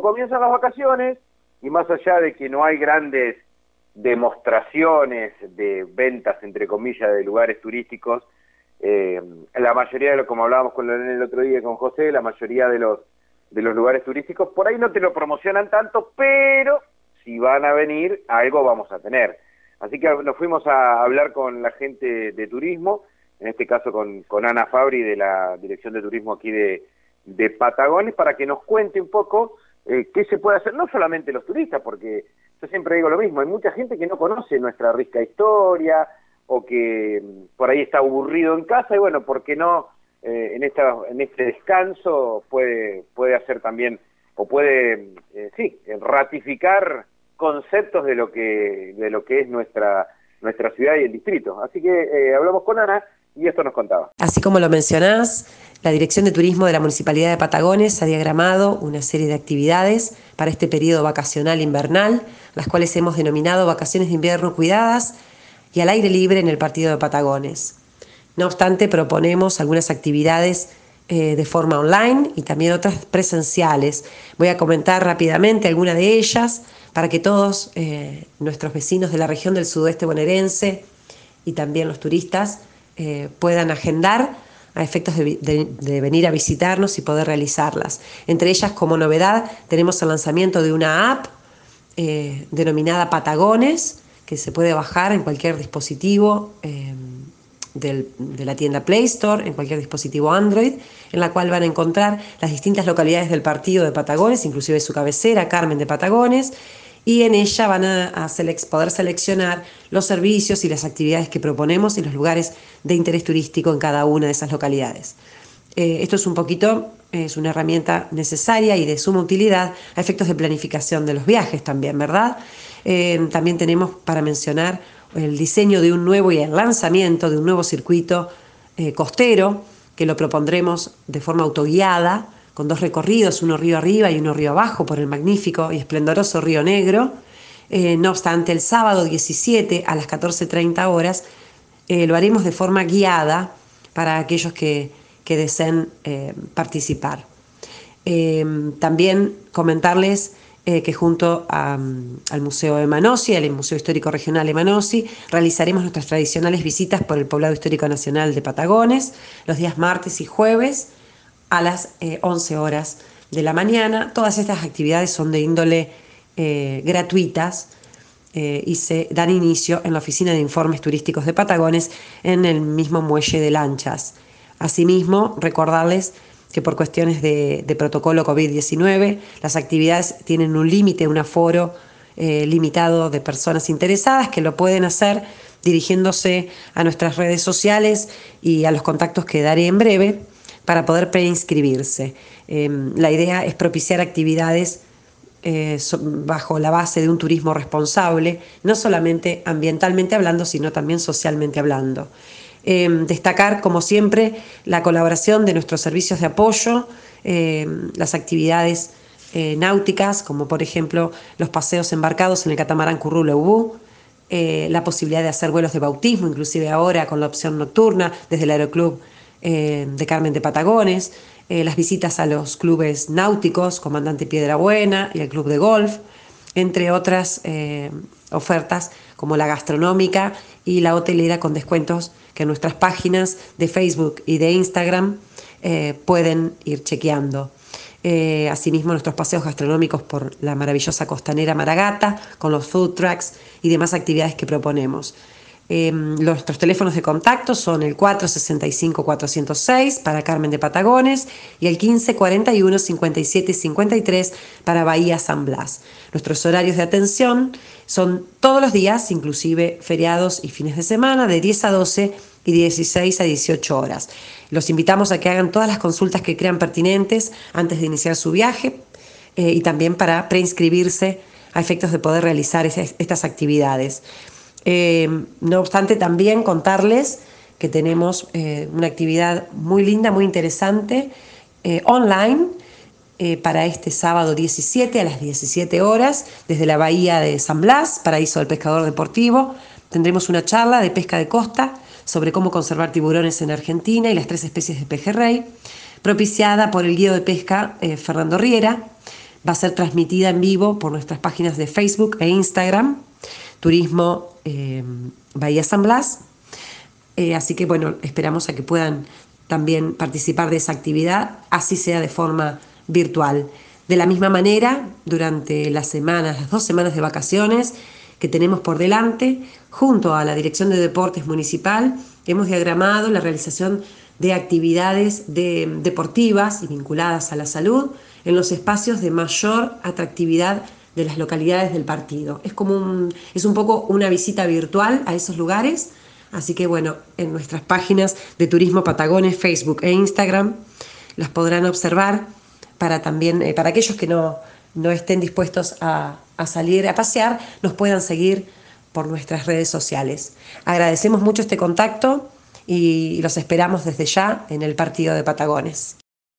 comienzan las vacaciones, y más allá de que no hay grandes demostraciones de ventas, entre comillas, de lugares turísticos, eh, la mayoría de lo, como hablábamos con el otro día con José, la mayoría de los, de los lugares turísticos por ahí no te lo promocionan tanto, pero si van a venir, algo vamos a tener. Así que nos fuimos a hablar con la gente de turismo, en este caso con, con Ana Fabri de la Dirección de Turismo aquí de, de Patagones, para que nos cuente un poco eh, qué se puede hacer, no solamente los turistas, porque yo siempre digo lo mismo, hay mucha gente que no conoce nuestra rica historia o que mm, por ahí está aburrido en casa y bueno, ¿por qué no eh, en, esta, en este descanso puede, puede hacer también o puede, eh, sí, ratificar conceptos de lo que, de lo que es nuestra, nuestra ciudad y el distrito. Así que eh, hablamos con Ana y esto nos contaba. Así como lo mencionás, la Dirección de Turismo de la Municipalidad de Patagones ha diagramado una serie de actividades para este periodo vacacional invernal, las cuales hemos denominado vacaciones de invierno cuidadas y al aire libre en el partido de Patagones. No obstante, proponemos algunas actividades eh, de forma online y también otras presenciales. Voy a comentar rápidamente algunas de ellas para que todos eh, nuestros vecinos de la región del sudoeste bonaerense y también los turistas eh, puedan agendar a efectos de, venir a visitarnos y poder realizarlas. Entre ellas, como novedad, tenemos el lanzamiento de una app eh, denominada Patagones, que se puede bajar en cualquier dispositivo de la tienda Play Store, en cualquier dispositivo Android, en la cual van a encontrar las distintas localidades del partido de Patagones, inclusive su cabecera, Carmen de Patagones, y en ella van a, poder seleccionar los servicios y las actividades que proponemos y los lugares de interés turístico en cada una de esas localidades. Eh, esto es un poquito, es una herramienta necesaria y de suma utilidad a efectos de planificación de los viajes también, ¿verdad? Eh, también tenemos para mencionar el diseño de un nuevo y el lanzamiento de un nuevo circuito eh, costero que lo propondremos de forma autoguiada con dos recorridos, uno río arriba y uno río abajo por el magnífico y esplendoroso Río Negro. Eh, no obstante, el sábado 17 a las 14.30 horas eh, lo haremos de forma guiada para aquellos que, deseen eh, participar. también comentarles que junto al Museo de Manosi, el Museo Histórico Regional de Manosi, realizaremos nuestras tradicionales visitas por el Poblado Histórico Nacional de Patagones los días martes y jueves a las 11 eh, horas de la mañana. Todas estas actividades son de índole eh, gratuitas eh, y se dan inicio en la Oficina de Informes Turísticos de Patagones en el mismo muelle de lanchas. Asimismo, recordarles que por cuestiones de, protocolo COVID-19, las actividades tienen un límite, un aforo limitado de personas interesadas que lo pueden hacer dirigiéndose a nuestras redes sociales y a los contactos que daré en breve para poder preinscribirse. Em, la idea es propiciar actividades eh, bajo la base de un turismo responsable, no solamente ambientalmente hablando, sino también socialmente hablando. Em, destacar, como siempre, la colaboración de nuestros servicios de apoyo, em, las actividades eh, náuticas, como por ejemplo los paseos embarcados en el catamarán Currulo eh, la posibilidad de hacer vuelos de bautismo, inclusive ahora con la opción nocturna desde el Aeroclub eh, de Carmen de Patagones, eh, las visitas a los clubes náuticos, Comandante Piedra Buena y el Club de Golf, entre otras eh, ofertas como la gastronómica y la hotelera con descuentos que nuestras páginas de Facebook y de Instagram pueden ir chequeando. asimismo, nuestros paseos gastronómicos por la maravillosa costanera Maragata, con los food trucks y demás actividades que proponemos. Nuestros teléfonos de contacto son el 465-406 para Carmen de Patagones y el 1541-5753 para Bahía San Blas. Nuestros horarios de atención son todos los días, inclusive feriados y fines de semana, de 10 a 12 y 16 a 18 horas. Los invitamos a que hagan todas las consultas que crean pertinentes antes de iniciar su viaje eh, y también para preinscribirse a efectos de poder realizar estas actividades. Eh, no obstante, también contarles que tenemos eh, una actividad muy linda, muy interesante, eh, online, para este sábado 17 a las 17 horas, desde la bahía de San Blas, paraíso del pescador deportivo. Tendremos una charla de pesca de costa sobre cómo conservar tiburones en Argentina y las tres especies de pejerrey, propiciada por el guía de pesca Fernando Riera. va a ser transmitida en vivo por nuestras páginas de Facebook e Instagram, Turismo eh, Bahía San Blas. Eh, así que bueno, esperamos a que puedan también participar de esa actividad, así sea de forma virtual. De la misma manera, durante las semanas, las dos semanas de vacaciones que tenemos por delante, junto a la Dirección de Deportes Municipal, hemos diagramado la realización de actividades deportivas y vinculadas a la salud en los espacios de mayor atractividad de las localidades del partido. Es como un, es un poco una visita virtual a esos lugares, así que bueno, en nuestras páginas de Turismo Patagones, Facebook e Instagram las podrán observar para también, eh, para aquellos que no, no estén dispuestos a, a salir a pasear, nos puedan seguir por nuestras redes sociales. Agradecemos mucho este contacto y los esperamos desde ya en el partido de Patagones.